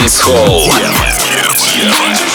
Dance Hall.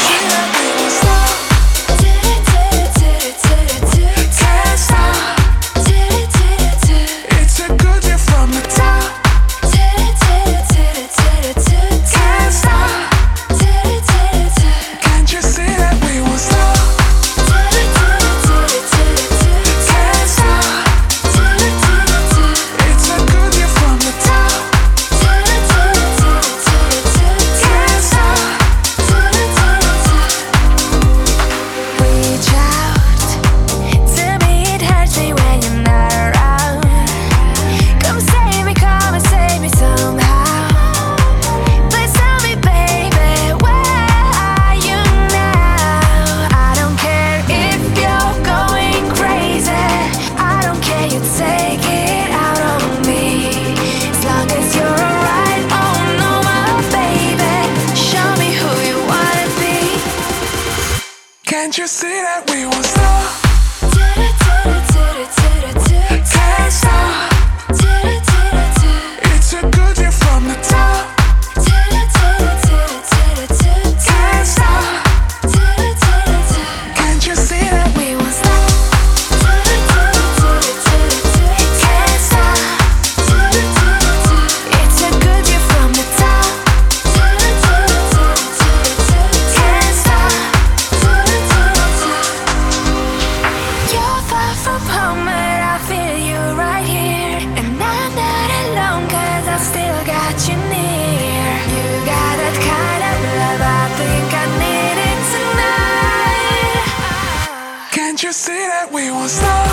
Can't you see that we won't stop?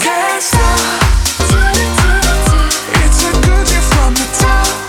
Can't stop. It's a good year from the top.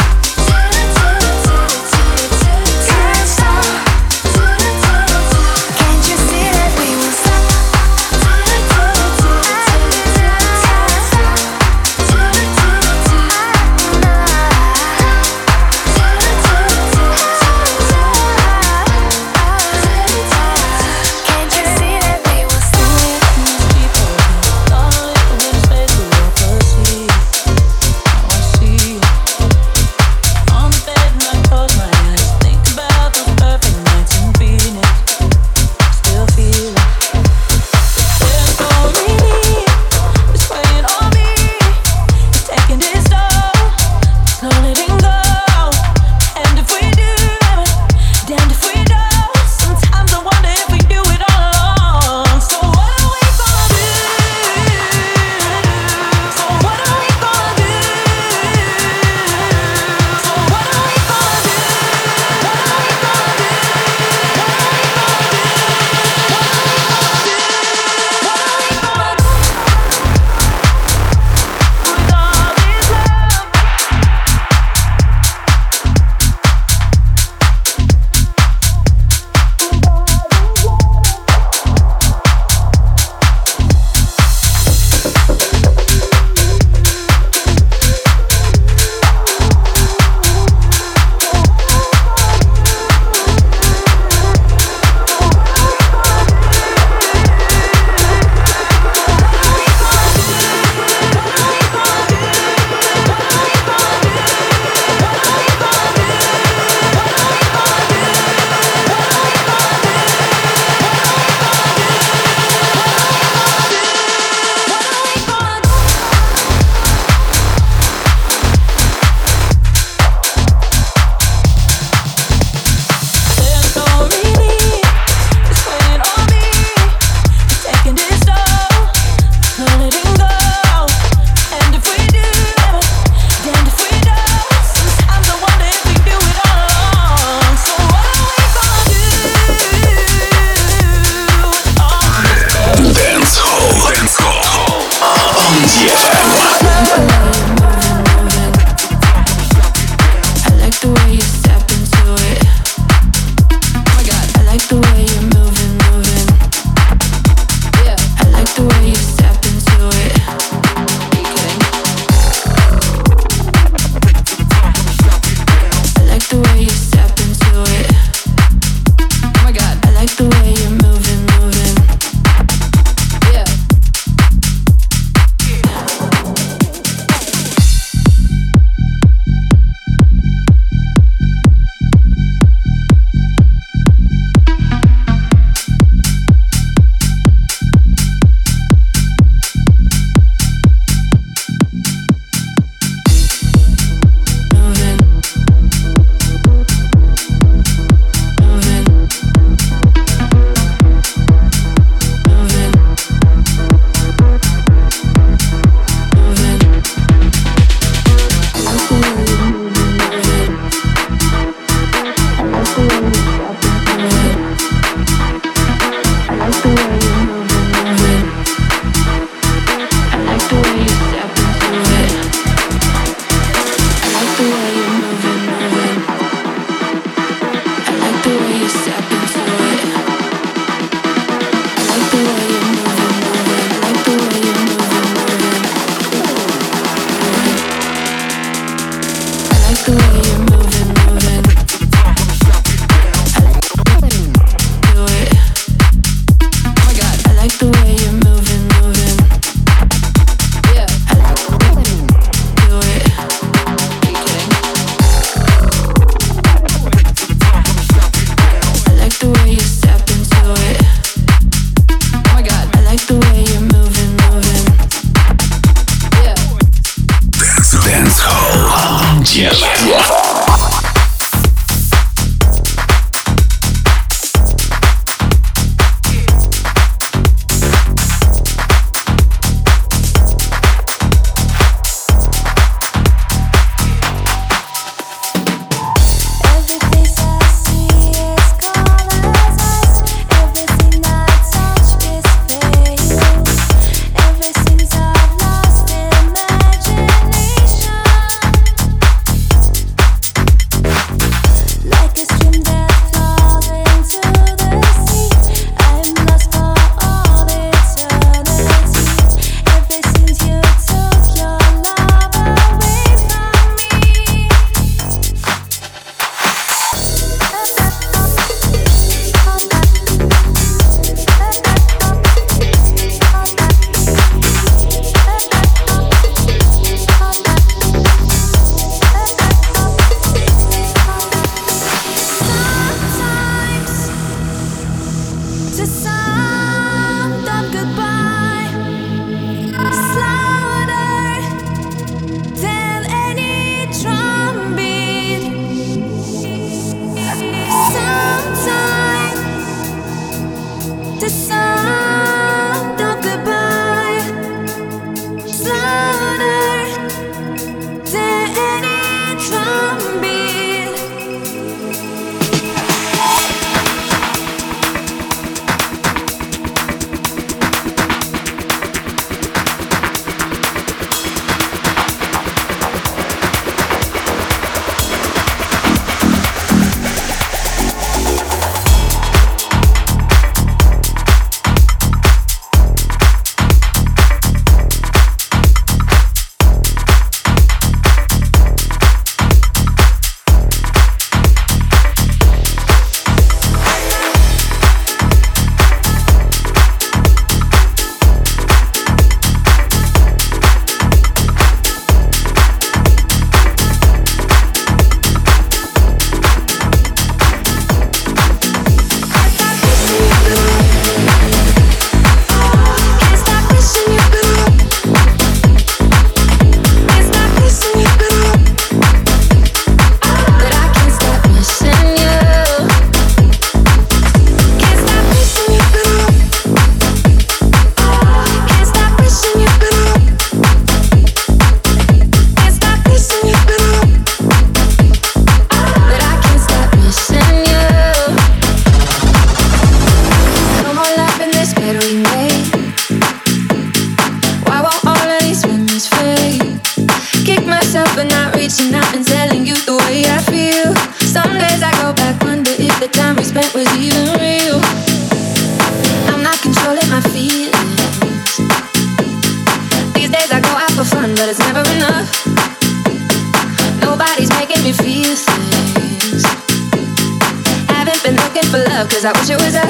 Would never let you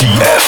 ZF.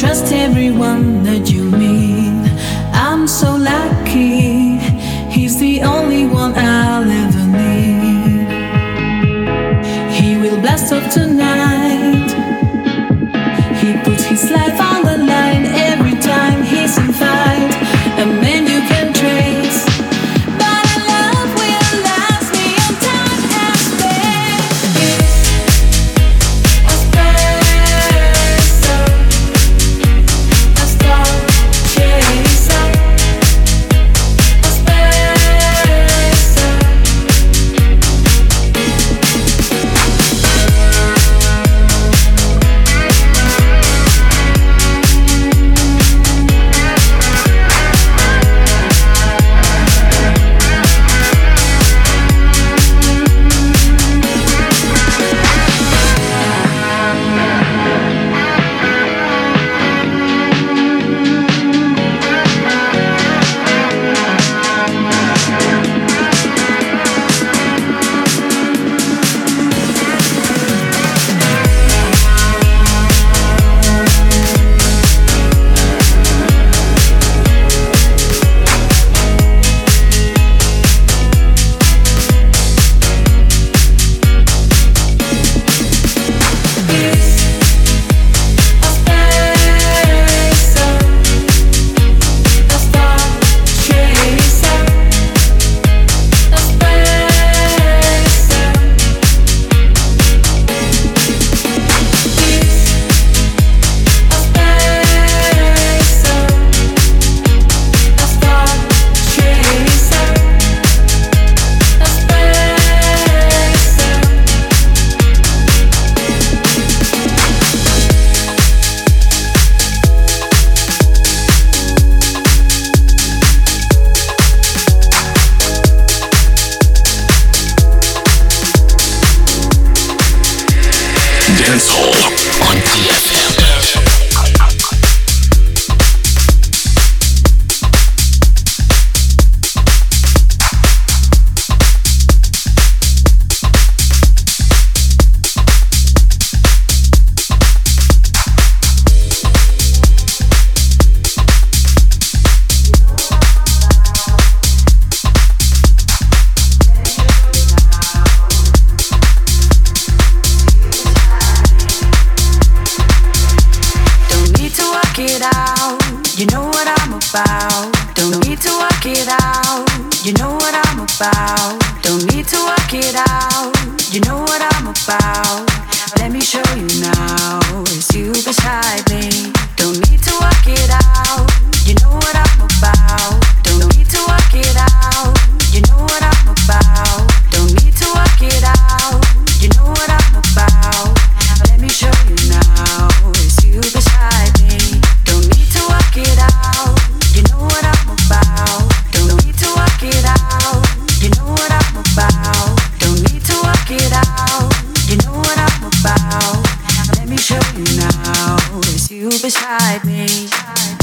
trust everyone that you you beside me.